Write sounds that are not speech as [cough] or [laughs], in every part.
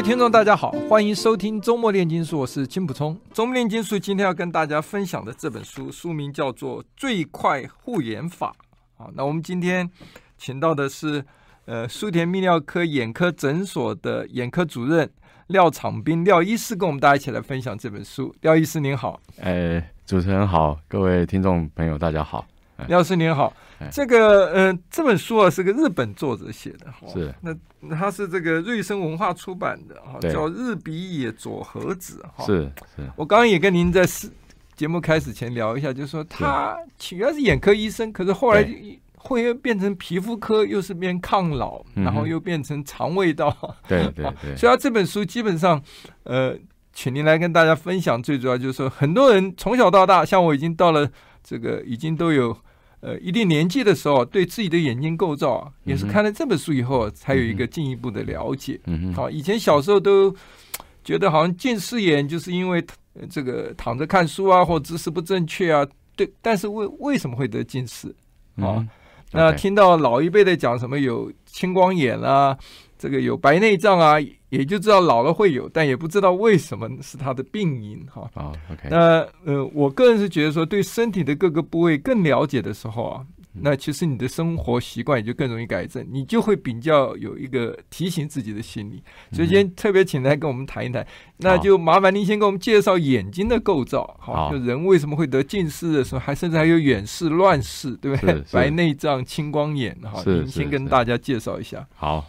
位听众，大家好，欢迎收听周末炼金术，我是金普聪。周末炼金术今天要跟大家分享的这本书，书名叫做《最快护眼法》。啊，那我们今天请到的是呃苏田泌尿科眼科诊所的眼科主任廖长斌廖医师，跟我们大家一起来分享这本书。廖医师您好，哎，主持人好，各位听众朋友大家好。廖师您好，这个呃这本书啊是个日本作者写的，是。那他是这个瑞生文化出版的哈，叫日比野佐和子哈，是是。我刚刚也跟您在节目开始前聊一下，就是说他起源是眼科医生，可是后来会变成皮肤科，又是变抗老，然后又变成肠胃道，[laughs] 对对对。所以他这本书基本上呃，请您来跟大家分享，最主要就是说很多人从小到大，像我已经到了这个已经都有。呃，一定年纪的时候，对自己的眼睛构造啊，也是看了这本书以后，才有一个进一步的了解。嗯好，以前小时候都觉得好像近视眼就是因为这个躺着看书啊，或姿势不正确啊。对，但是为为什么会得近视？啊，那听到老一辈的讲什么有青光眼啊。这个有白内障啊，也就知道老了会有，但也不知道为什么是他的病因哈。啊、oh，OK。那呃，我个人是觉得说，对身体的各个部位更了解的时候啊，那其实你的生活习惯也就更容易改正，你就会比较有一个提醒自己的心理。所以今天特别请来跟我们谈一谈，那就麻烦您先给我们介绍眼睛的构造，好，就人为什么会得近视的时候，还甚至还有远视、乱视，对不对？白内障、青光眼，哈，您先跟大家介绍一下。好。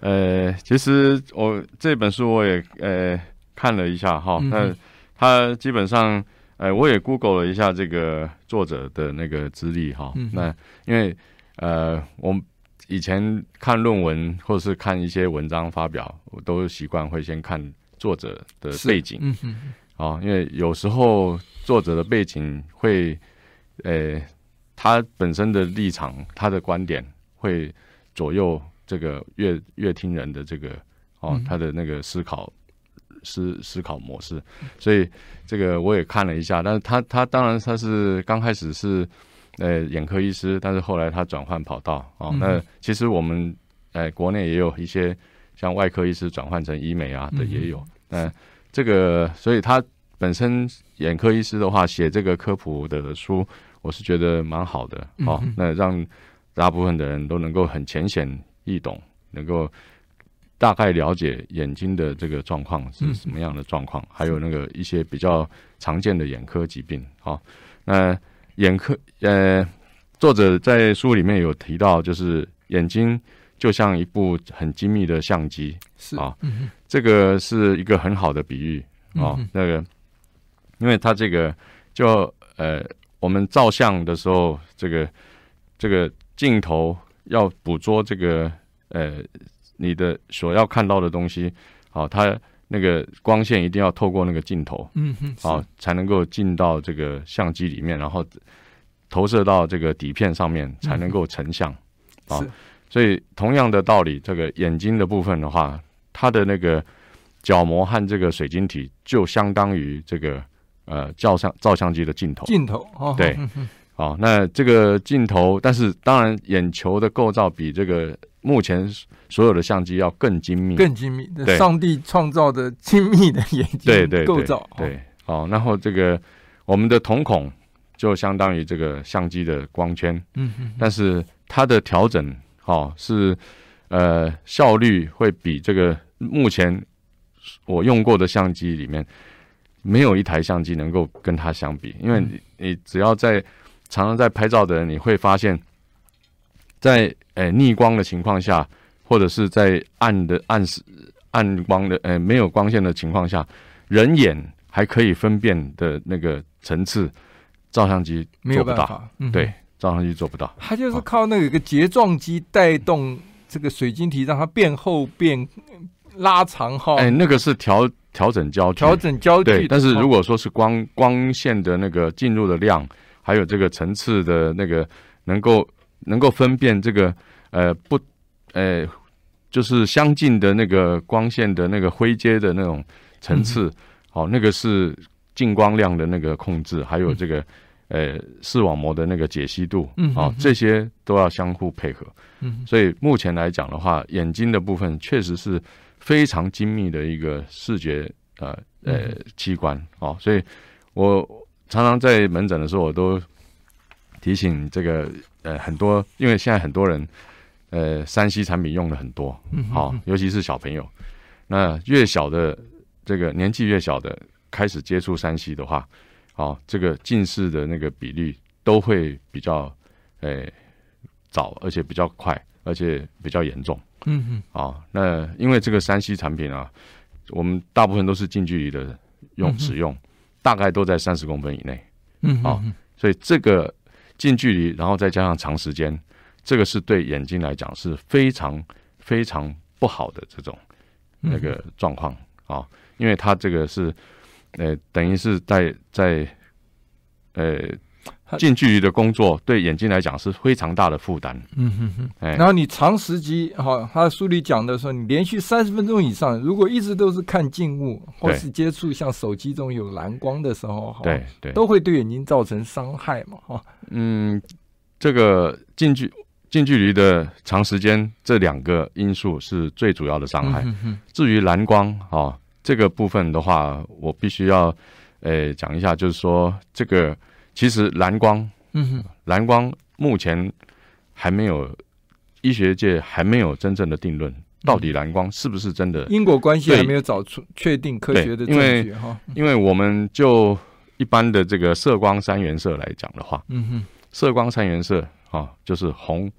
呃，其实我这本书我也呃看了一下哈，那他基本上呃我也 Google 了一下这个作者的那个资历哈，那因为呃我们以前看论文或者是看一些文章发表，我都习惯会先看作者的背景，嗯嗯，啊，因为有时候作者的背景会呃他本身的立场、他的观点会左右。这个乐乐听人的这个哦，他的那个思考思思考模式，所以这个我也看了一下。但是他他当然他是刚开始是呃眼科医师，但是后来他转换跑道哦。那其实我们呃国内也有一些像外科医师转换成医美啊的也有。那这个所以他本身眼科医师的话写这个科普的书，我是觉得蛮好的哦。那让大部分的人都能够很浅显。易懂，能够大概了解眼睛的这个状况是什么样的状况，还有那个一些比较常见的眼科疾病。好，那眼科呃，作者在书里面有提到，就是眼睛就像一部很精密的相机，是啊，这个是一个很好的比喻啊。那个，因为它这个就呃，我们照相的时候，这个这个镜头。要捕捉这个呃，你的所要看到的东西，好、哦，它那个光线一定要透过那个镜头，嗯哼，好、哦，才能够进到这个相机里面，然后投射到这个底片上面，才能够成像，啊、所以同样的道理，这个眼睛的部分的话，它的那个角膜和这个水晶体就相当于这个呃照相照相机的镜头，镜头，哦、对。呵 [laughs] 呵好，那这个镜头，但是当然，眼球的构造比这个目前所有的相机要更精密，更精密。对，上帝创造的 [laughs] 精密的眼睛对对构造。对，哦，然后这个我们的瞳孔就相当于这个相机的光圈。嗯嗯。但是它的调整，哦是呃效率会比这个目前我用过的相机里面没有一台相机能够跟它相比，因为你你只要在常常在拍照的人，你会发现，在诶逆光的情况下，或者是在暗的暗时暗光的诶没有光线的情况下，人眼还可以分辨的那个层次，照相机做不到。嗯、对，照相机做不到。它就是靠那个一个睫状肌带动这个水晶体，让它变厚变拉长哈。哎，那个是调。调整焦距，调整焦距。对，但是如果说是光光线的那个进入的量，还有这个层次的那个能够能够分辨这个呃不呃就是相近的那个光线的那个灰阶的那种层次，好、嗯。哦，那个是进光量的那个控制，还有这个。呃，视网膜的那个解析度，嗯，啊，这些都要相互配合，嗯，所以目前来讲的话，眼睛的部分确实是非常精密的一个视觉呃呃器官，哦，所以我常常在门诊的时候，我都提醒这个呃很多，因为现在很多人呃三 C 产品用的很多，嗯，好，尤其是小朋友，那越小的这个年纪越小的开始接触三 C 的话。好，这个近视的那个比例都会比较，诶、欸、早，而且比较快，而且比较严重。嗯嗯。啊，那因为这个三 C 产品啊，我们大部分都是近距离的用、嗯、使用，大概都在三十公分以内。嗯。啊，所以这个近距离，然后再加上长时间，这个是对眼睛来讲是非常非常不好的这种那个状况啊，因为它这个是。呃，等于是在在，呃，近距离的工作对眼睛来讲是非常大的负担。嗯哼哼。哎，然后你长时间哈，他书里讲的说，你连续三十分钟以上，如果一直都是看近物，或是接触像手机这种有蓝光的时候，对对，都会对眼睛造成伤害嘛，哈。嗯，这个近距近距离的长时间，这两个因素是最主要的伤害。嗯哼。至于蓝光，哈。这个部分的话，我必须要，呃讲一下，就是说，这个其实蓝光，嗯哼，蓝光目前还没有医学界还没有真正的定论，到底蓝光是不是真的因果关系还没有找出确定科学的证据哈。因为我们就一般的这个色光三原色来讲的话，嗯哼，色光三原色啊，就是红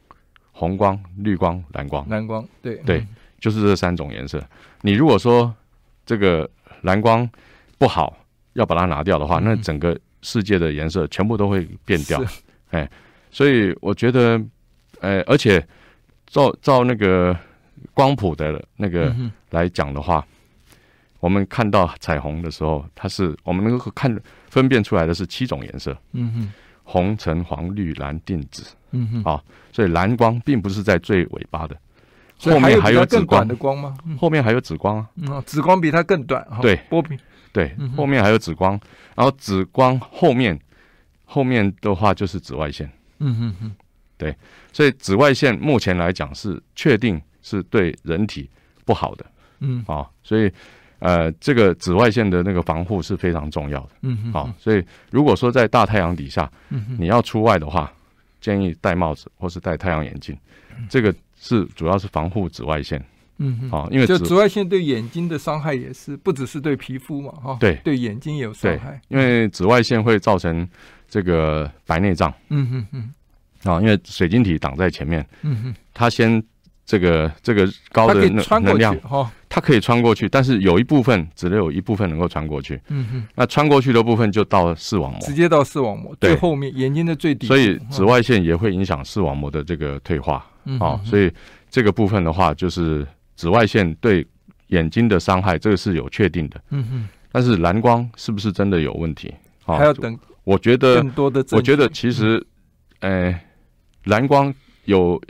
红光、绿光、蓝光，蓝光，对。对，就是这三种颜色。你如果说这个蓝光不好，要把它拿掉的话，那整个世界的颜色全部都会变掉。哎，所以我觉得，呃，而且照照那个光谱的那个来讲的话，我们看到彩虹的时候，它是我们能够看分辨出来的是七种颜色。嗯哼，红、橙、黄、绿、蓝、靛、紫。嗯哼，啊，所以蓝光并不是在最尾巴的。后面还有紫光的光吗？后面还有紫光啊！嗯，紫光比它更短。对，波平。对，后面还有紫光，然后紫光后面后面的话就是紫外线。嗯哼哼。对，所以紫外线目前来讲是确定是对人体不好的。嗯。啊，所以呃，这个紫外线的那个防护是非常重要的。嗯哼。好，所以如果说在大太阳底下，你要出外的话，建议戴帽子或是戴太阳眼镜。这个。是，主要是防护紫外线，嗯，好，因为紫外线对眼睛的伤害也是不只是对皮肤嘛，哈，对，对眼睛也有伤害，因为紫外线会造成这个白内障，嗯哼哼，啊，因为水晶体挡在前面，嗯哼，它先这个这个高的能能量，哈，它可以穿过去，但是有一部分只能有一部分能够穿过去，嗯哼，那穿过去的部分就到视网膜，直接到视网膜，最，后面眼睛的最底，所以紫外线也会影响视网膜的这个退化。好，所以这个部分的话，就是紫外线对眼睛的伤害，这个是有确定的。嗯哼。但是蓝光是不是真的有问题？还要等。我觉得更多的，我觉得其实，呃，蓝光有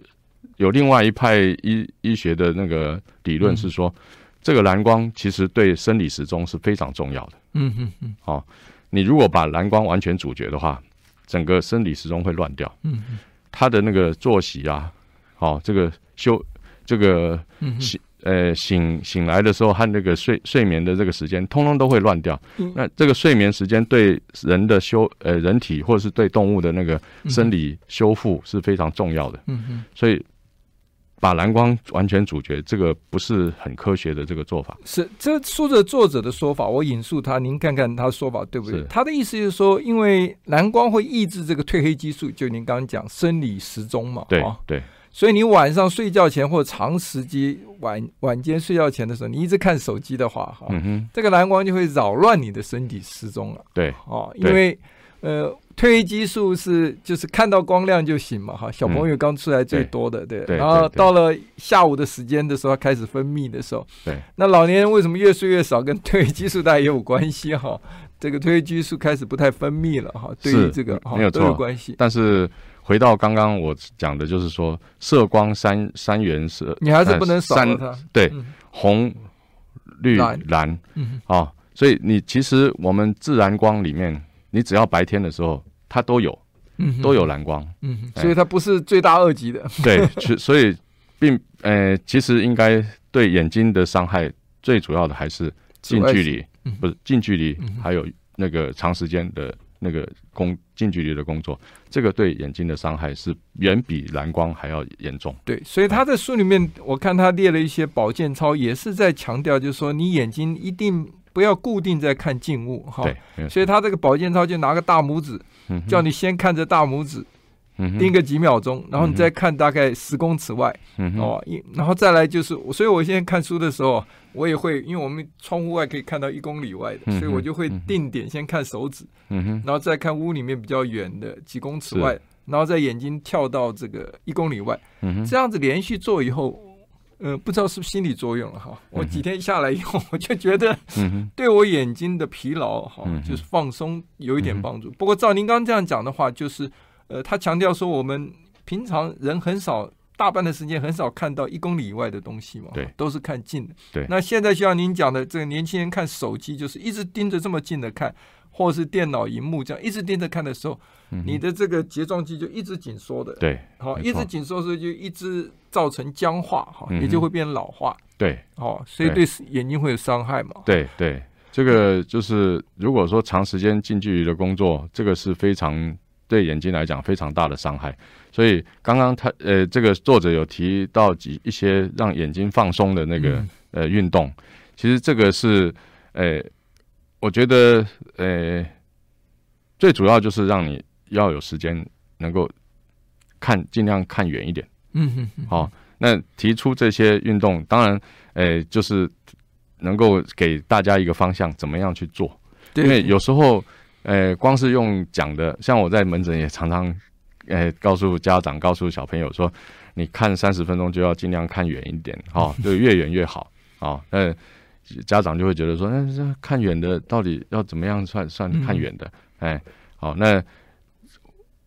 有另外一派医医学的那个理论是说，这个蓝光其实对生理时钟是非常重要的。嗯哼哼。好，你如果把蓝光完全阻绝的话，整个生理时钟会乱掉。嗯哼。他的那个作息啊。好、哦，这个休，这个醒，呃，醒醒来的时候和那个睡睡眠的这个时间，通通都会乱掉。嗯、那这个睡眠时间对人的修，呃，人体或者是对动物的那个生理修复是非常重要的。嗯嗯。所以把蓝光完全阻绝，这个不是很科学的这个做法。是这说着作者的说法，我引述他，您看看他的说法对不对？他的意思就是说，因为蓝光会抑制这个褪黑激素，就您刚刚讲生理时钟嘛。对对。所以你晚上睡觉前或者长时间晚晚间睡觉前的时候，你一直看手机的话，哈、嗯，这个蓝光就会扰乱你的身体时钟了。对，哦，因为呃，褪褪黑激素是就是看到光亮就醒嘛，哈，小朋友刚出来最多的，对，然后到了下午的时间的时候开始分泌的时候，对，那老年人为什么越睡越少，跟褪黑激素大概也有关系哈，这个褪黑激素开始不太分泌了哈，对于这个没有都有关系。但是回到刚刚我讲的，就是说色光三三原色，你还是不能少了它，对，红、绿、蓝，嗯，啊。所以你其实我们自然光里面，你只要白天的时候，它都有，嗯，都有蓝光，嗯，所以它不是罪大恶极的。对，所以并呃，其实应该对眼睛的伤害最主要的还是近距离，不是近距离，还有那个长时间的那个工近距离的工作，这个对眼睛的伤害是远比蓝光还要严重。对，所以他在书里面，我看他列了一些保健操，也是在强调，就是说你眼睛一定。不要固定在看静物哈，所以他这个保健操就拿个大拇指，叫你先看着大拇指，盯个几秒钟，然后你再看大概十公尺外，哦，一然后再来就是，所以我现在看书的时候，我也会，因为我们窗户外可以看到一公里外的，所以我就会定点先看手指，然后再看屋里面比较远的几公尺外，然后在眼睛跳到这个一公里外，这样子连续做以后。呃，不知道是不是心理作用了哈。我几天下来以后，我就觉得，[laughs] 对我眼睛的疲劳哈，就是放松有一点帮助。不过照您刚刚这样讲的话，就是呃，他强调说我们平常人很少，大半的时间很少看到一公里以外的东西嘛，对，都是看近的。对。那现在就像您讲的，这个年轻人看手机，就是一直盯着这么近的看。或是电脑荧幕这样一直盯着看的时候，嗯、你的这个睫状肌就一直紧缩的，对，好，一直紧缩，所以就一直造成僵化，哈、嗯，也就会变老化，对，哦，所以对眼睛会有伤害嘛，对对，这个就是如果说长时间近距离的工作，这个是非常对眼睛来讲非常大的伤害。所以刚刚他呃，这个作者有提到几一些让眼睛放松的那个、嗯、呃运动，其实这个是呃。我觉得，呃、欸，最主要就是让你要有时间能够看，尽量看远一点。嗯哼，哼。好，那提出这些运动，当然，呃、欸，就是能够给大家一个方向，怎么样去做。因为有时候，呃，光是用讲的，像我在门诊也常常，呃、欸，告诉家长、告诉小朋友说，你看三十分钟就要尽量看远一点，哦，就越远越好。哦，那。家长就会觉得说，那这看远的到底要怎么样算算看远的？嗯、哎，好，那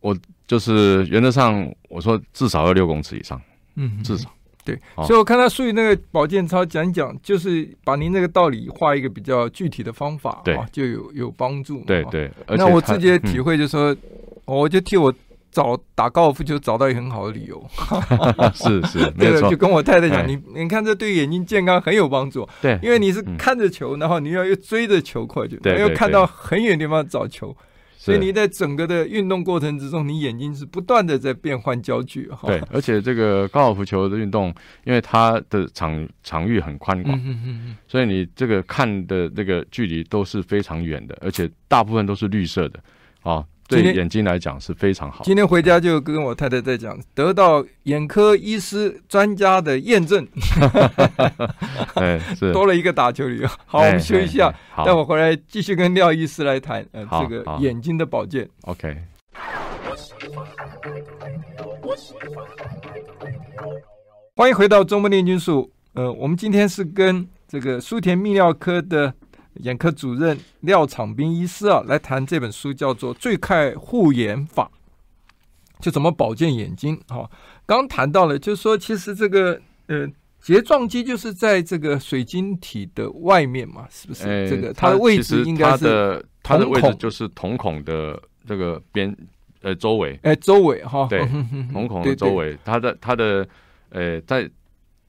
我就是原则上我说至少要六公尺以上，嗯，至少对。哦、所以我看他书里那个保健操讲讲，就是把您那个道理画一个比较具体的方法，对，就有有帮助。对对。那我自己的体会就是说，嗯、我就替我。找打高尔夫球找到一个很好的理由，是 [laughs] 是，[laughs] 没错。就跟我太太讲，你你看这对眼睛健康很有帮助，对，因为你是看着球，然后你要又追着球快，就没有看到很远地方找球，所以你在整个的运动过程之中，你眼睛是不断的在变换焦距。对，而且这个高尔夫球的运动，因为它的场场域很宽广，所以你这个看的这个距离都是非常远的，而且大部分都是绿色的啊。对眼睛来讲是非常好。今天回家就跟我太太在讲，得到眼科医师专家的验证。[laughs] 哎，是多了一个打球理由。好，我们休息一下，待会儿回来继续跟廖医师来谈呃这个眼睛的保健。OK。欢迎回到中末炼金术。呃，我们今天是跟这个苏田泌尿科的。眼科主任廖长斌医师啊，来谈这本书，叫做《最快护眼法》，就怎么保健眼睛。哈，刚谈到了，就是说，其实这个呃睫状肌就是在这个水晶体的外面嘛，是不是？欸、这个它的位置应该是它的位置就是瞳孔的这个边呃周围，哎、欸，周围哈，对，瞳孔的周围，它的它的呃在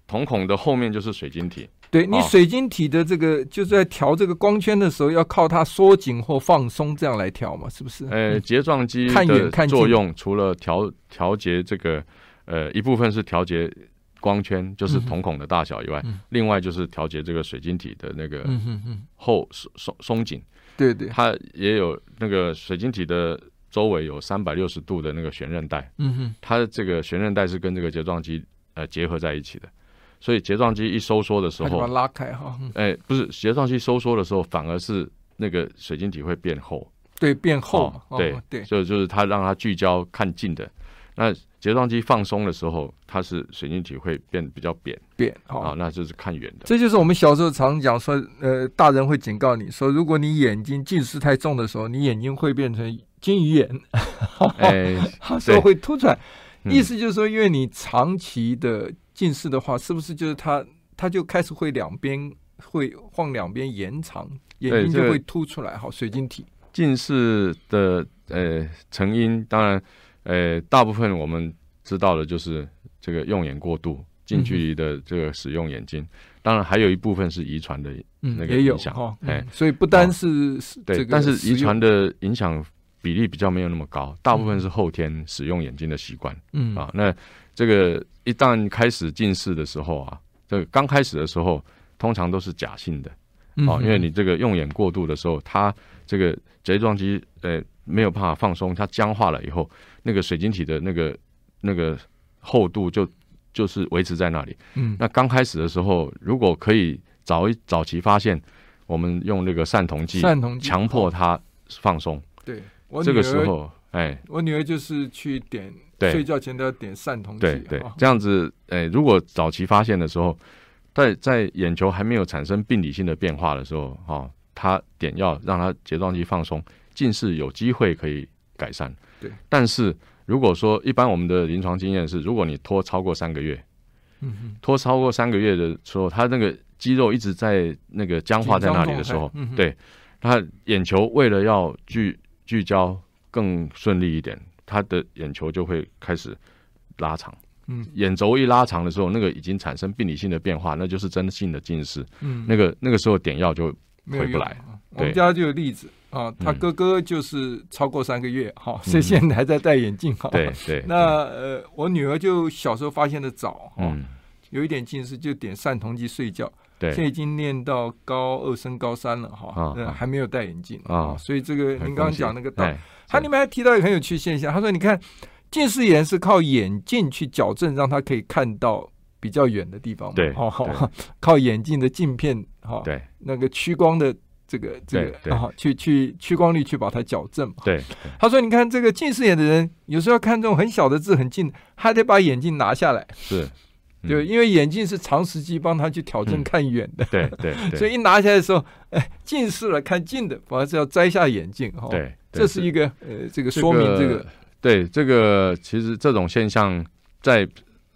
瞳孔的后面就是水晶体。对你水晶体的这个，哦、就是在调这个光圈的时候，要靠它缩紧或放松这样来调嘛，是不是？呃，睫状肌的作用除了调调节这个，呃，一部分是调节光圈，就是瞳孔的大小以外，嗯、另外就是调节这个水晶体的那个后松松松紧。对对，它也有那个水晶体的周围有三百六十度的那个悬韧带。嗯哼，它的这个悬韧带是跟这个睫状肌呃结合在一起的。所以睫状肌一收缩的时候，把它拉开哈。哎，不是睫状肌收缩的时候，反而是那个水晶体会变厚。对，变厚嘛，哦、对、哦、对，所以就是它让它聚焦看近的。那睫状肌放松的时候，它是水晶体会变比较扁，扁啊、哦，那就是看远的。这就是我们小时候常讲说，呃，大人会警告你说，如果你眼睛近视太重的时候，你眼睛会变成金鱼眼，哎，[laughs] 说会凸出来。意思就是说，因为你长期的近视的话，是不是就是它它就开始会两边会晃两边延长，眼睛就会凸出来？好，水晶体近视的呃成因，当然。呃，大部分我们知道的就是这个用眼过度、近距离的这个使用眼睛，嗯、当然还有一部分是遗传的那个影响。哎、嗯嗯，所以不单是、哦、对，但是遗传的影响比例比较没有那么高，大部分是后天使用眼睛的习惯。嗯啊，那这个一旦开始近视的时候啊，这个刚开始的时候通常都是假性的。哦，因为你这个用眼过度的时候，它这个睫状肌呃没有办法放松，它僵化了以后，那个水晶体的那个那个厚度就就是维持在那里。嗯，那刚开始的时候，如果可以早一早期发现，我们用那个散瞳剂，散瞳剂强迫它放松。对，这个时候，哎，我女儿就是去点，睡觉前都要点散瞳剂。对对，这样子，哎，如果早期发现的时候。在在眼球还没有产生病理性的变化的时候，哈、哦，他点药让他睫状肌放松，近视有机会可以改善。对，但是如果说一般我们的临床经验是，如果你拖超过三个月，嗯哼，拖超过三个月的时候，他那个肌肉一直在那个僵化在那里的时候，嗯、对，他眼球为了要聚聚焦更顺利一点，他的眼球就会开始拉长。嗯，眼轴一拉长的时候，那个已经产生病理性的变化，那就是真性的近视。嗯，那个那个时候点药就回不来。我们家就有例子啊，他哥哥就是超过三个月哈，所以现在还在戴眼镜哈。对对。那呃，我女儿就小时候发现的早哈，有一点近视就点散瞳剂睡觉。对。现在已经念到高二升高三了哈，还没有戴眼镜啊。所以这个您刚刚讲那个道，他里面还提到一个很有趣现象，他说你看。近视眼是靠眼镜去矫正，让他可以看到比较远的地方嘛？对，靠眼镜的镜片，哈，对，那个屈光的这个这个，哈，去去屈光率去把它矫正嘛？对。他说：“你看这个近视眼的人，有时候要看这种很小的字很近，还得把眼镜拿下来。是，[laughs] 对，因为眼镜是长时期帮他去调整看远的。对 [laughs] 对。所以一拿下来的时候，哎，近视了看近的，反而是要摘下眼镜。哈，对，这是一个呃，这个说明这个。”对这个，其实这种现象在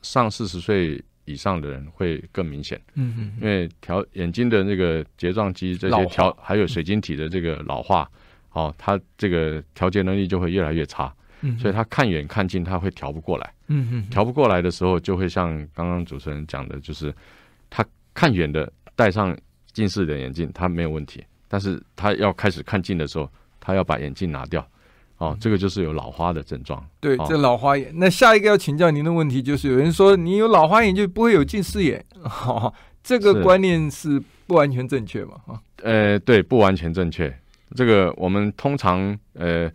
上四十岁以上的人会更明显。嗯嗯，因为调眼睛的那个睫状肌这些调，还有水晶体的这个老化，哦，它这个调节能力就会越来越差。嗯，所以他看远看近他会调不过来。嗯嗯，调不过来的时候，就会像刚刚主持人讲的，就是他看远的戴上近视的眼镜，他没有问题，但是他要开始看近的时候，他要把眼镜拿掉。哦，这个就是有老花的症状。对，哦、这老花眼。那下一个要请教您的问题就是，有人说你有老花眼就不会有近视眼，哦、这个观念是不完全正确嘛？啊，呃，对，不完全正确。这个我们通常呃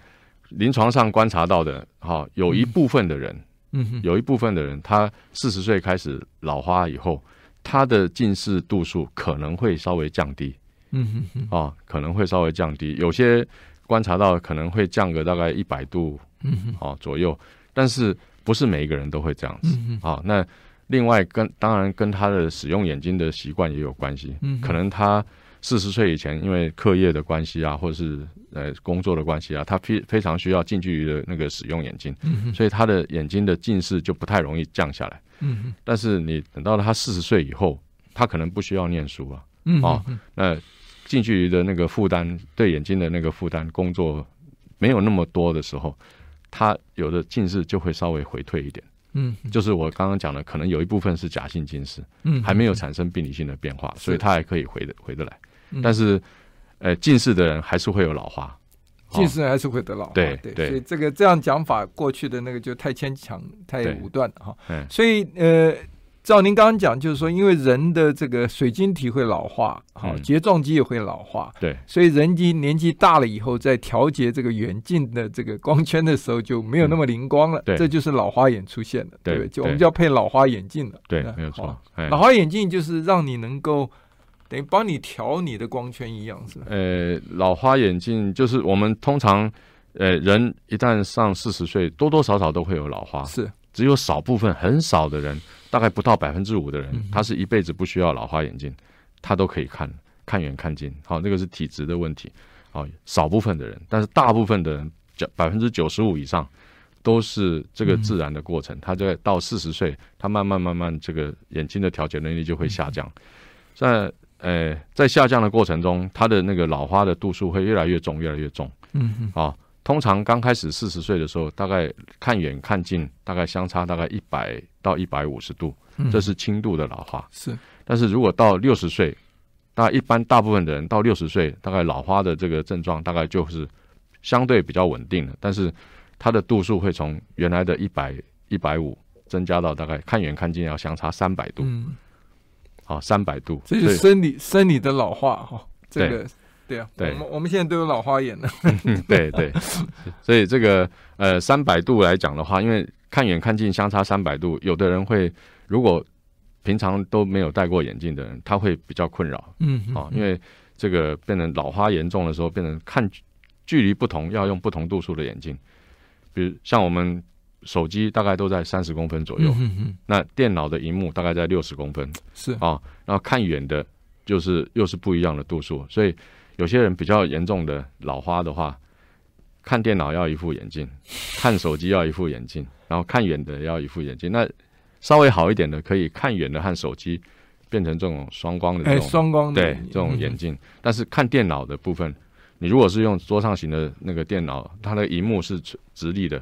临床上观察到的，哈、哦，有一部分的人，嗯哼，有一部分的人，他四十岁开始老花以后，他的近视度数可能会稍微降低，嗯哼哼，啊、哦，可能会稍微降低，有些。观察到可能会降个大概一百度，嗯，哦左右，但是不是每一个人都会这样子，嗯，好，那另外跟当然跟他的使用眼睛的习惯也有关系，嗯，可能他四十岁以前因为课业的关系啊，或者是呃工作的关系啊，他非非常需要近距离的那个使用眼睛，嗯，所以他的眼睛的近视就不太容易降下来，嗯，但是你等到了他四十岁以后，他可能不需要念书了，嗯，哦，那。近距离的那个负担，对眼睛的那个负担，工作没有那么多的时候，他有的近视就会稍微回退一点。嗯，就是我刚刚讲的，可能有一部分是假性近视，嗯，还没有产生病理性的变化，所以他还可以回的回得来。但是，呃，近视的人还是会有老花，近视人还是会得老花。对对，所以这个这样讲法，过去的那个就太牵强、太武断了哈。嗯，所以呃。照您刚刚讲，就是说，因为人的这个水晶体会老化，好，睫状肌也会老化，对，所以人机年纪大了以后，在调节这个远近的这个光圈的时候，就没有那么灵光了，对，这就是老花眼出现了，对，就我们就要配老花眼镜了，对，没有错，老花眼镜就是让你能够等于帮你调你的光圈一样，是吧？呃，老花眼镜就是我们通常，呃，人一旦上四十岁，多多少少都会有老花，是，只有少部分很少的人，大概不到百分之五的人，嗯、他是一辈子不需要老花眼镜，他都可以看看远看近。好，那个是体质的问题。好，少部分的人，但是大部分的人，百分之九十五以上。都是这个自然的过程，他在到四十岁，他慢慢慢慢这个眼睛的调节能力就会下降，在呃在下降的过程中，他的那个老花的度数会越来越重，越来越重。嗯嗯。啊，通常刚开始四十岁的时候，大概看远看近大概相差大概一百到一百五十度，这是轻度的老花。是。但是如果到六十岁，大概一般大部分的人到六十岁，大概老花的这个症状大概就是相对比较稳定了，但是。它的度数会从原来的一百一百五增加到大概看远看近要相差三百度，嗯，好三百度，这是生理生理的老化哈，这个对啊，对，我们我们现在都有老花眼了，[laughs] 对对，所以这个呃三百度来讲的话，因为看远看近相差三百度，有的人会如果平常都没有戴过眼镜的人，他会比较困扰，嗯，啊，因为这个变成老花严重的时候，变成看距离不同要用不同度数的眼镜。比如像我们手机大概都在三十公分左右，嗯嗯，那电脑的荧幕大概在六十公分，是。啊，然后看远的，就是又是不一样的度数，所以有些人比较严重的老花的话，看电脑要一副眼镜，看手机要一副眼镜，然后看远的要一副眼镜。那稍微好一点的，可以看远的和手机变成这种双光的这种双光的对这种眼镜，但是看电脑的部分。你如果是用桌上型的那个电脑，它的荧幕是直立的，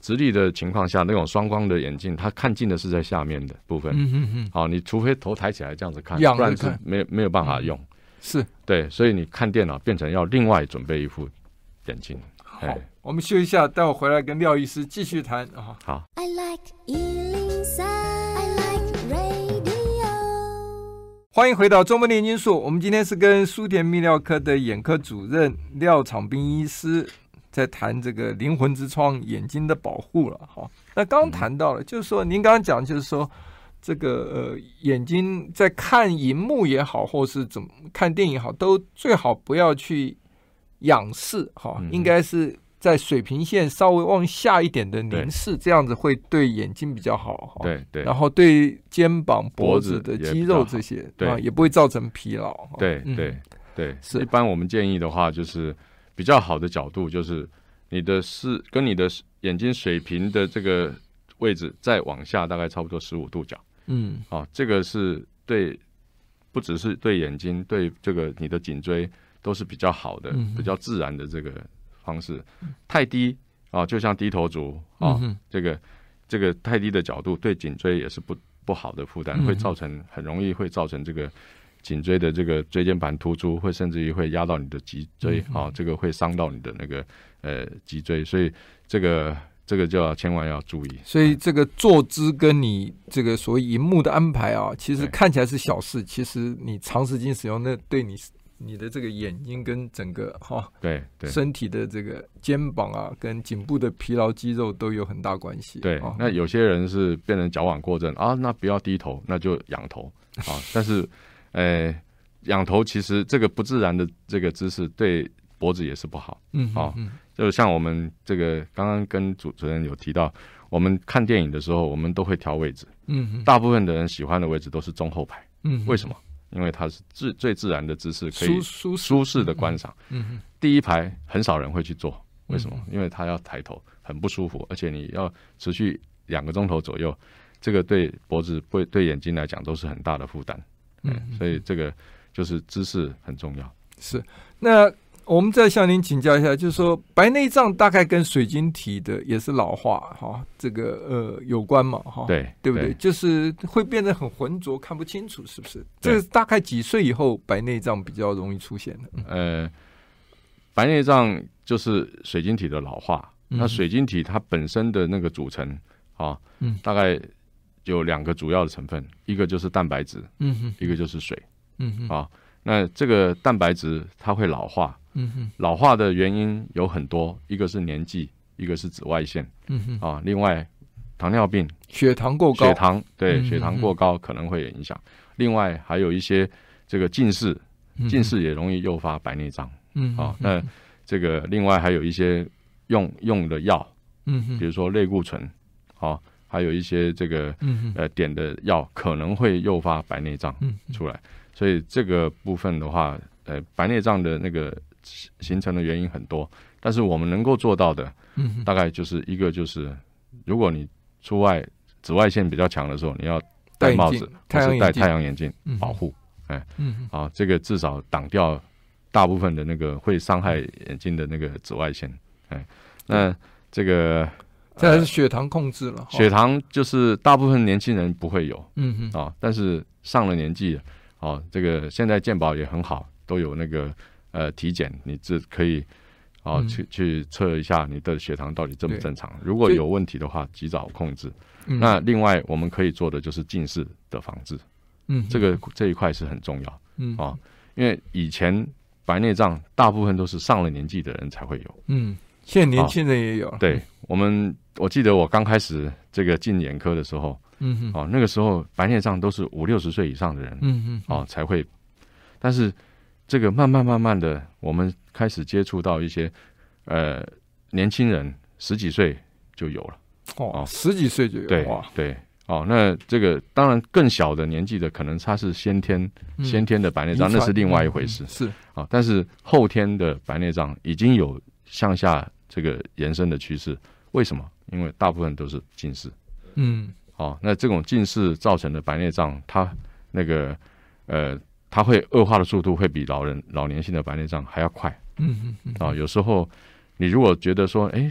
直立的情况下，那种双光的眼镜，它看近的是在下面的部分。嗯嗯嗯。好，你除非头抬起来这样子看，不然是没有没有办法用。是对，所以你看电脑变成要另外准备一副眼镜。好，我们休息一下，待会回来跟廖医师继续谈啊。好。欢迎回到周末炼金术。我们今天是跟苏田泌尿科的眼科主任廖长斌医师在谈这个灵魂之窗眼睛的保护了。哈，那刚刚谈到了，就是说您刚刚讲，就是说这个呃眼睛在看荧幕也好，或是怎么看电影也好，都最好不要去仰视，哈，应该是。在水平线稍微往下一点的凝视，这样子会对眼睛比较好。对对，然后对肩膀、脖子的肌肉这些，对啊，也不会造成疲劳。对对对，是一般我们建议的话，就是比较好的角度，就是你的视跟你的眼睛水平的这个位置再往下，大概差不多十五度角。嗯，啊，这个是对，不只是对眼睛，对这个你的颈椎都是比较好的，比较自然的这个。方式太低啊，就像低头族啊，这个这个太低的角度对颈椎也是不不好的负担，会造成很容易会造成这个颈椎的这个椎间盘突出，会甚至于会压到你的脊椎啊，这个会伤到你的那个呃脊椎，所以这个这个就要千万要注意。所以这个坐姿跟你这个所谓荧幕的安排啊，其实看起来是小事，其实你长时间使用，那对你。你的这个眼睛跟整个哈，对对，身体的这个肩膀啊，跟颈部的疲劳肌肉都有很大关系。对，那有些人是变成矫枉过正啊，那不要低头，那就仰头 [laughs] 啊。但是，呃，仰头其实这个不自然的这个姿势对脖子也是不好。嗯，啊，就像我们这个刚刚跟主持人有提到，我们看电影的时候，我们都会调位置。嗯，大部分的人喜欢的位置都是中后排。嗯，为什么？因为它是自最自然的姿势，可以舒舒适的观赏。嗯嗯，第一排很少人会去坐，为什么？因为他要抬头，很不舒服，而且你要持续两个钟头左右，这个对脖子、对对眼睛来讲都是很大的负担。嗯，所以这个就是姿势很重要。是那。我们再向您请教一下，就是说白内障大概跟水晶体的也是老化哈，这个呃有关嘛哈？对，对不对？对就是会变得很浑浊，看不清楚，是不是？这个大概几岁以后白内障比较容易出现的？呃，白内障就是水晶体的老化。嗯、那水晶体它本身的那个组成啊，嗯，大概有两个主要的成分，一个就是蛋白质，嗯哼，一个就是水，嗯哼，啊，那这个蛋白质它会老化。嗯哼，老化的原因有很多，一个是年纪，一个是紫外线，嗯哼，啊，另外糖尿病、血糖过高，血糖对，血糖过高可能会有影响。另外还有一些这个近视，近视也容易诱发白内障。嗯，啊，那这个另外还有一些用用的药，嗯哼，比如说类固醇，好，还有一些这个呃点的药可能会诱发白内障出来。所以这个部分的话，呃，白内障的那个形成的原因很多，但是我们能够做到的，大概就是一个就是，如果你出外紫外线比较强的时候，你要戴帽子，或是戴太阳眼镜保护，哎，嗯，好，这个至少挡掉大部分的那个会伤害眼睛的那个紫外线，哎，那这个再来是血糖控制了，血糖就是大部分年轻人不会有，嗯嗯，啊，但是上了年纪。哦，这个现在健保也很好，都有那个呃体检，你这可以哦、嗯、去去测一下你的血糖到底正不正常。如果有问题的话，及早控制。那另外我们可以做的就是近视的防治，嗯，这个这一块是很重要，嗯。啊，因为以前白内障大部分都是上了年纪的人才会有，嗯，现在年轻人也有。对我们，我记得我刚开始这个进眼科的时候。嗯哼，哦，那个时候白内障都是五六十岁以上的人，嗯嗯，哦才会，但是这个慢慢慢慢的，我们开始接触到一些呃年轻人十几岁就有了，哦，十几岁就有，对对，哦，那这个当然更小的年纪的，可能他是先天先天的白内障，那是另外一回事，是。啊，但是后天的白内障已经有向下这个延伸的趋势，为什么？因为大部分都是近视，嗯。哦，那这种近视造成的白内障，它那个呃，它会恶化的速度会比老人老年性的白内障还要快。嗯嗯嗯。啊、哦，有时候你如果觉得说，哎，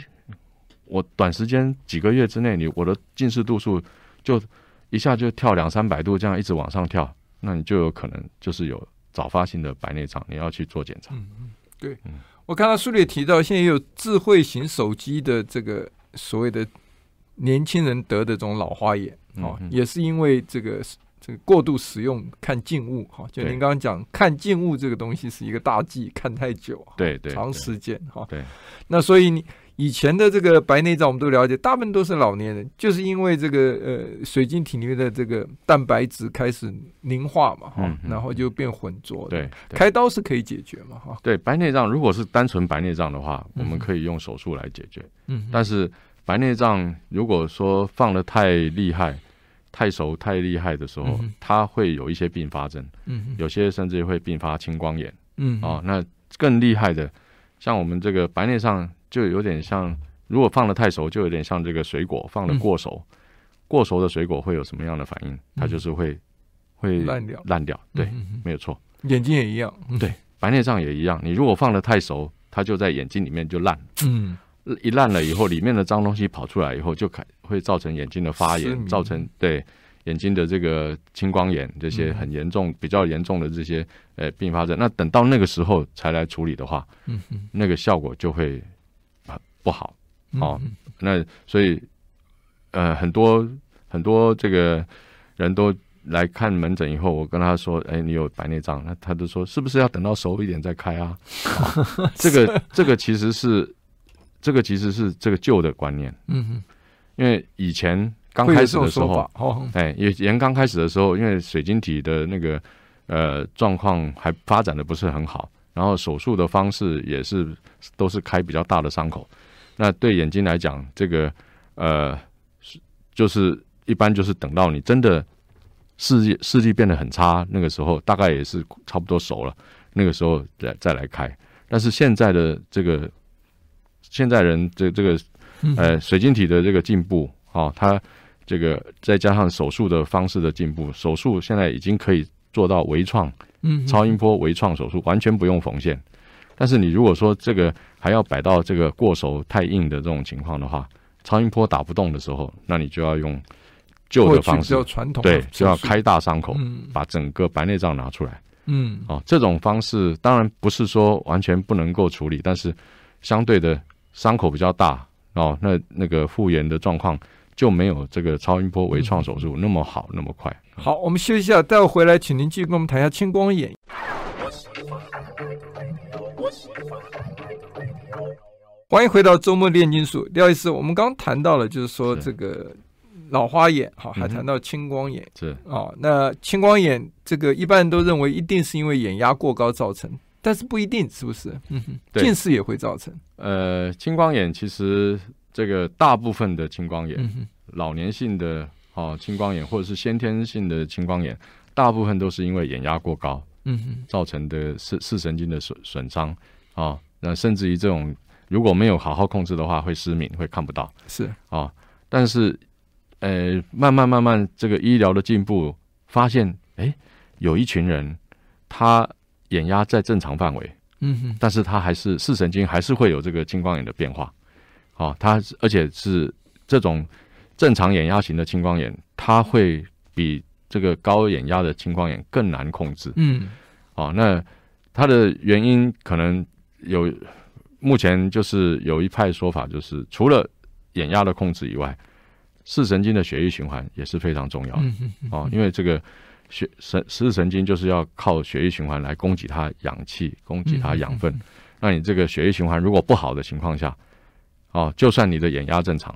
我短时间几个月之内，你我的近视度数就一下就跳两三百度，这样一直往上跳，那你就有可能就是有早发性的白内障，你要去做检查。嗯嗯，对。嗯，我看到书里提到，现在也有智慧型手机的这个所谓的。年轻人得的这种老花眼，哦，嗯、也是因为这个这个过度使用看静物，哈，就您刚刚讲看静物这个东西是一个大忌，看太久，对对，长时间，哈，对。那所以你以前的这个白内障，我们都了解，大部分都是老年人，就是因为这个呃水晶体里面的这个蛋白质开始凝化嘛，哈、然后就变浑浊，对，开刀是可以解决嘛，哈。对，白内障如果是单纯白内障的话，我们可以用手术来解决，嗯，但是。白内障如果说放的太厉害、太熟、太厉害的时候，嗯、它会有一些并发症，嗯、有些甚至会并发青光眼，嗯哼，哦，那更厉害的，像我们这个白内障就有点像，如果放的太熟，就有点像这个水果放的过熟，嗯、过熟的水果会有什么样的反应？它就是会会烂掉，烂掉，对，嗯、没有错。眼睛也一样，对，白内障也一样。你如果放的太熟，它就在眼睛里面就烂，嗯。一烂了以后，里面的脏东西跑出来以后，就开会造成眼睛的发炎，造成对眼睛的这个青光眼这些很严重、嗯、比较严重的这些呃并发症。那等到那个时候才来处理的话，嗯，那个效果就会啊不好。哦，嗯、那所以呃很多很多这个人都来看门诊以后，我跟他说：“哎，你有白内障？”那他就说：“是不是要等到熟一点再开啊？”哦、这个 [laughs] 这个其实是。这个其实是这个旧的观念，嗯哼，因为以前刚开始的时候，哦，哎，以前刚开始的时候，因为水晶体的那个呃状况还发展的不是很好，然后手术的方式也是都是开比较大的伤口，那对眼睛来讲，这个呃是就是一般就是等到你真的视力视力变得很差，那个时候大概也是差不多熟了，那个时候再再来开，但是现在的这个。现在人这这个呃水晶体的这个进步哦，它这个再加上手术的方式的进步，手术现在已经可以做到微创，嗯，超音波微创手术完全不用缝线。但是你如果说这个还要摆到这个过手太硬的这种情况的话，超音波打不动的时候，那你就要用旧的方式，传统对，就要开大伤口，把整个白内障拿出来，嗯，哦，这种方式当然不是说完全不能够处理，但是相对的。伤口比较大哦，那那个复原的状况就没有这个超音波微创手术那么好，那么快。好，我们休息一下，待会回来，请您继续跟我们谈一下青光眼。欢迎回到周末炼金术，廖医师，我们刚谈到了，就是说这个老花眼，好，还谈到青光眼，是啊、哦。那青光眼这个一般人都认为一定是因为眼压过高造成，但是不一定，是不是？嗯哼，近视也会造成。呃，青光眼其实这个大部分的青光眼，嗯、老年性的哦青光眼或者是先天性的青光眼，大部分都是因为眼压过高，嗯哼，造成的视视神经的损损伤啊。哦那甚至于这种如果没有好好控制的话，会失明，会看不到。是啊、哦，但是，呃，慢慢慢慢，这个医疗的进步，发现，哎，有一群人，他眼压在正常范围，嗯哼，但是它还是视神经还是会有这个青光眼的变化。哦，它而且是这种正常眼压型的青光眼，它会比这个高眼压的青光眼更难控制。嗯，哦，那它的原因可能。有，目前就是有一派说法，就是除了眼压的控制以外，视神经的血液循环也是非常重要的哦。因为这个血神视神经就是要靠血液循环来供给它氧气、供给它养分。那你这个血液循环如果不好的情况下，哦，就算你的眼压正常，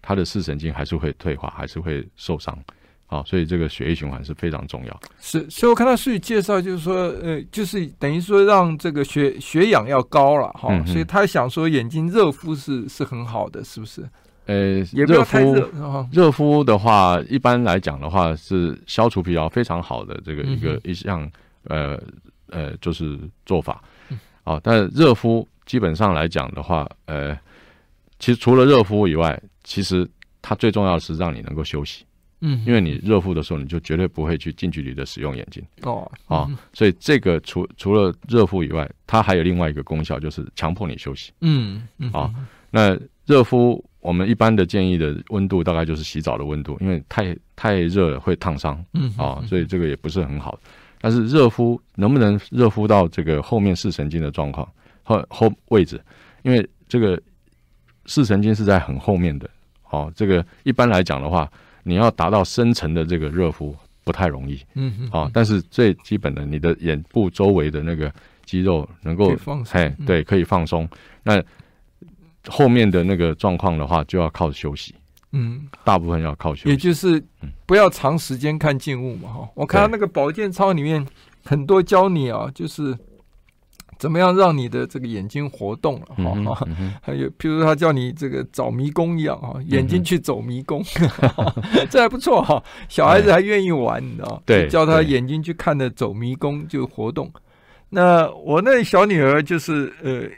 它的视神经还是会退化，还是会受伤。好，所以这个血液循环是非常重要。是，所以我看到书里介绍，就是说，呃，就是等于说让这个血血氧要高了哈，嗯、所以他想说眼睛热敷是是很好的，是不是？呃，热敷热，敷的话，一般来讲的话是消除疲劳非常好的这个一个、嗯、一项呃呃就是做法。好，但热敷基本上来讲的话，呃，其实除了热敷以外，其实它最重要的是让你能够休息。嗯，因为你热敷的时候，你就绝对不会去近距离的使用眼睛。哦，啊，所以这个除除了热敷以外，它还有另外一个功效，就是强迫你休息。嗯嗯，啊，那热敷我们一般的建议的温度大概就是洗澡的温度，因为太太热了会烫伤，嗯啊，所以这个也不是很好。但是热敷能不能热敷到这个后面视神经的状况后后位置？因为这个视神经是在很后面的，哦，这个一般来讲的话。你要达到深层的这个热敷不太容易，嗯哦，但是最基本的，你的眼部周围的那个肌肉能够放松，嘿，对，可以放松。那后面的那个状况的话，就要靠休息，嗯，大部分要靠休息，也就是不要长时间看静物嘛，哈、嗯。我看到那个保健操里面很多教你啊，就是。怎么样让你的这个眼睛活动了？哈，[laughs] 还有，譬如他叫你这个找迷宫一样啊，眼睛去走迷宫，[laughs] 这还不错哈。小孩子还愿意玩，你知道？对，叫他眼睛去看着走迷宫就活动。那我那小女儿就是呃。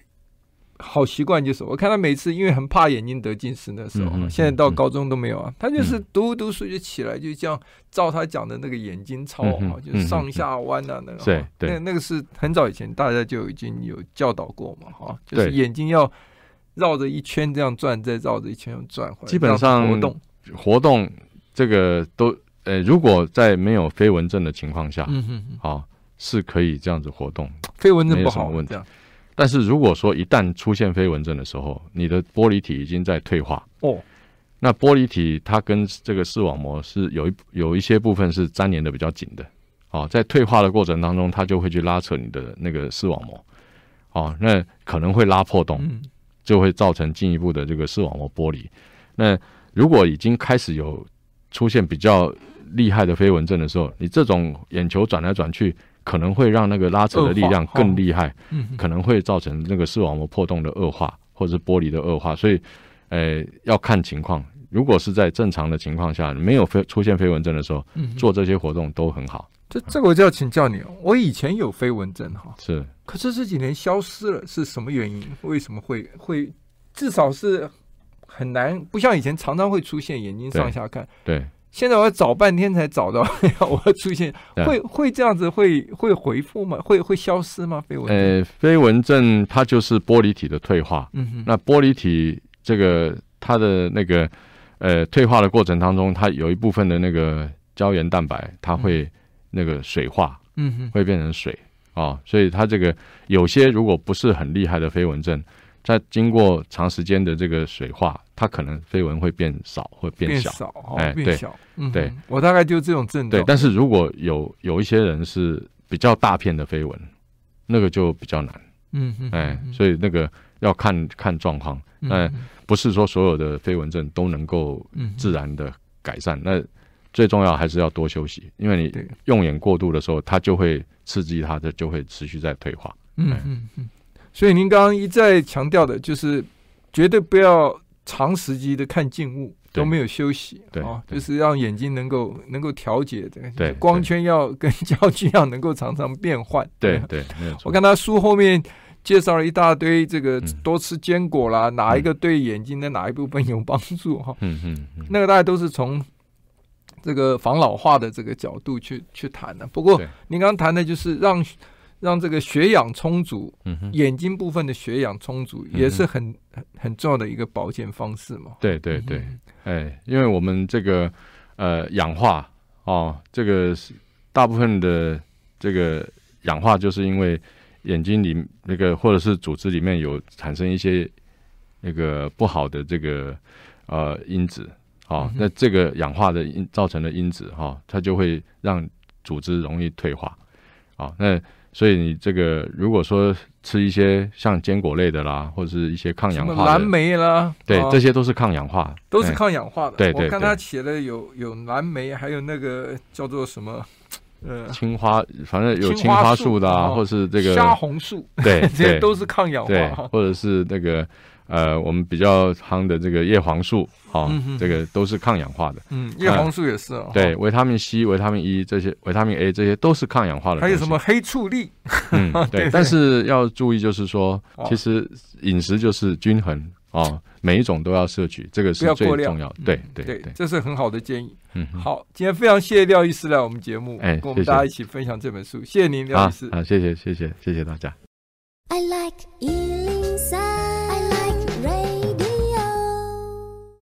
好习惯就是，我看他每次因为很怕眼睛得近视那时候，现在到高中都没有啊。他就是读读书就起来，就这样照他讲的那个眼睛操啊，就是上下弯啊那个。对对，那那个是很早以前大家就已经有教导过嘛，哈，就是眼睛要绕着一圈这样转，再绕着一圈转回来。基本上活动活动这个都呃，如果在没有飞蚊症的情况下，嗯哼，好是可以这样子活动，飞蚊症不好问题。但是如果说一旦出现飞蚊症的时候，你的玻璃体已经在退化哦，那玻璃体它跟这个视网膜是有一有一些部分是粘连的比较紧的，哦，在退化的过程当中，它就会去拉扯你的那个视网膜，哦，那可能会拉破洞，就会造成进一步的这个视网膜剥离。那如果已经开始有出现比较厉害的飞蚊症的时候，你这种眼球转来转去。可能会让那个拉扯的力量更厉害，可能会造成那个视网膜破洞的恶化，或者是玻璃的恶化。所以，呃，要看情况。如果是在正常的情况下，没有飞出现飞蚊症的时候，做这些活动都很好。这这个我就要请教你，我以前有飞蚊症哈，是，可是这几年消失了，是什么原因？为什么会会至少是很难，不像以前常常会出现眼睛上下看，对。对现在我要找半天才找到，我要出现会会这样子会会回复吗？会会消失吗？飞蚊症？呃，飞蚊症它就是玻璃体的退化。嗯哼，那玻璃体这个它的那个呃退化的过程当中，它有一部分的那个胶原蛋白，它会那个水化，嗯哼，会变成水啊、哦。所以它这个有些如果不是很厉害的飞蚊症。在经过长时间的这个水化，它可能飞蚊会变少，会变小，变少哦、哎，变小。对，对我大概就这种症状。对，但是如果有有一些人是比较大片的飞蚊，那个就比较难。嗯嗯，哎，所以那个要看看状况。哎，不是说所有的飞蚊症都能够自然的改善。那最重要还是要多休息，因为你用眼过度的时候，它就会刺激它的，就会持续在退化。嗯嗯嗯。所以您刚刚一再强调的就是，绝对不要长时间的看静物，都没有休息，对啊，就是让眼睛能够能够调节的，对，光圈要跟焦距要能够常常变换。对对。我看他书后面介绍了一大堆这个多吃坚果啦，哪一个对眼睛的哪一部分有帮助哈？嗯嗯，那个大家都是从。这个防老化的这个角度去去谈的，不过您刚刚谈的就是让让这个血氧充足，嗯，眼睛部分的血氧充足也是很很很重要的一个保健方式嘛。对对对，哎，因为我们这个呃氧化哦，这个是大部分的这个氧化，就是因为眼睛里那个或者是组织里面有产生一些那个不好的这个呃因子。哦，那这个氧化的因造成的因子哈，它就会让组织容易退化。哦，那所以你这个如果说吃一些像坚果类的啦，或者是一些抗氧化的，蓝莓啦，对，这些都是抗氧化，都是抗氧化的。对对，我看他写的有有蓝莓，还有那个叫做什么，呃，青花，反正有青花树的啊，或是这个虾红素，对，[laughs] 这些都是抗氧化，或者是那个。呃，我们比较夯的这个叶黄素，哈，这个都是抗氧化的。嗯，叶黄素也是哦。对，维他命 C、维他命 E 这些，维他命 A 这些都是抗氧化的。还有什么黑醋栗？嗯，[laughs] 对。但是要注意，就是说，其实饮食就是均衡哦，每一种都要摄取，这个是最重要的。对对对，这是很好的建议。嗯，好，今天非常谢谢廖医师来我们节目，跟我们大家一起分享这本书。谢谢您，廖医师。好，谢谢谢谢谢谢大家。I like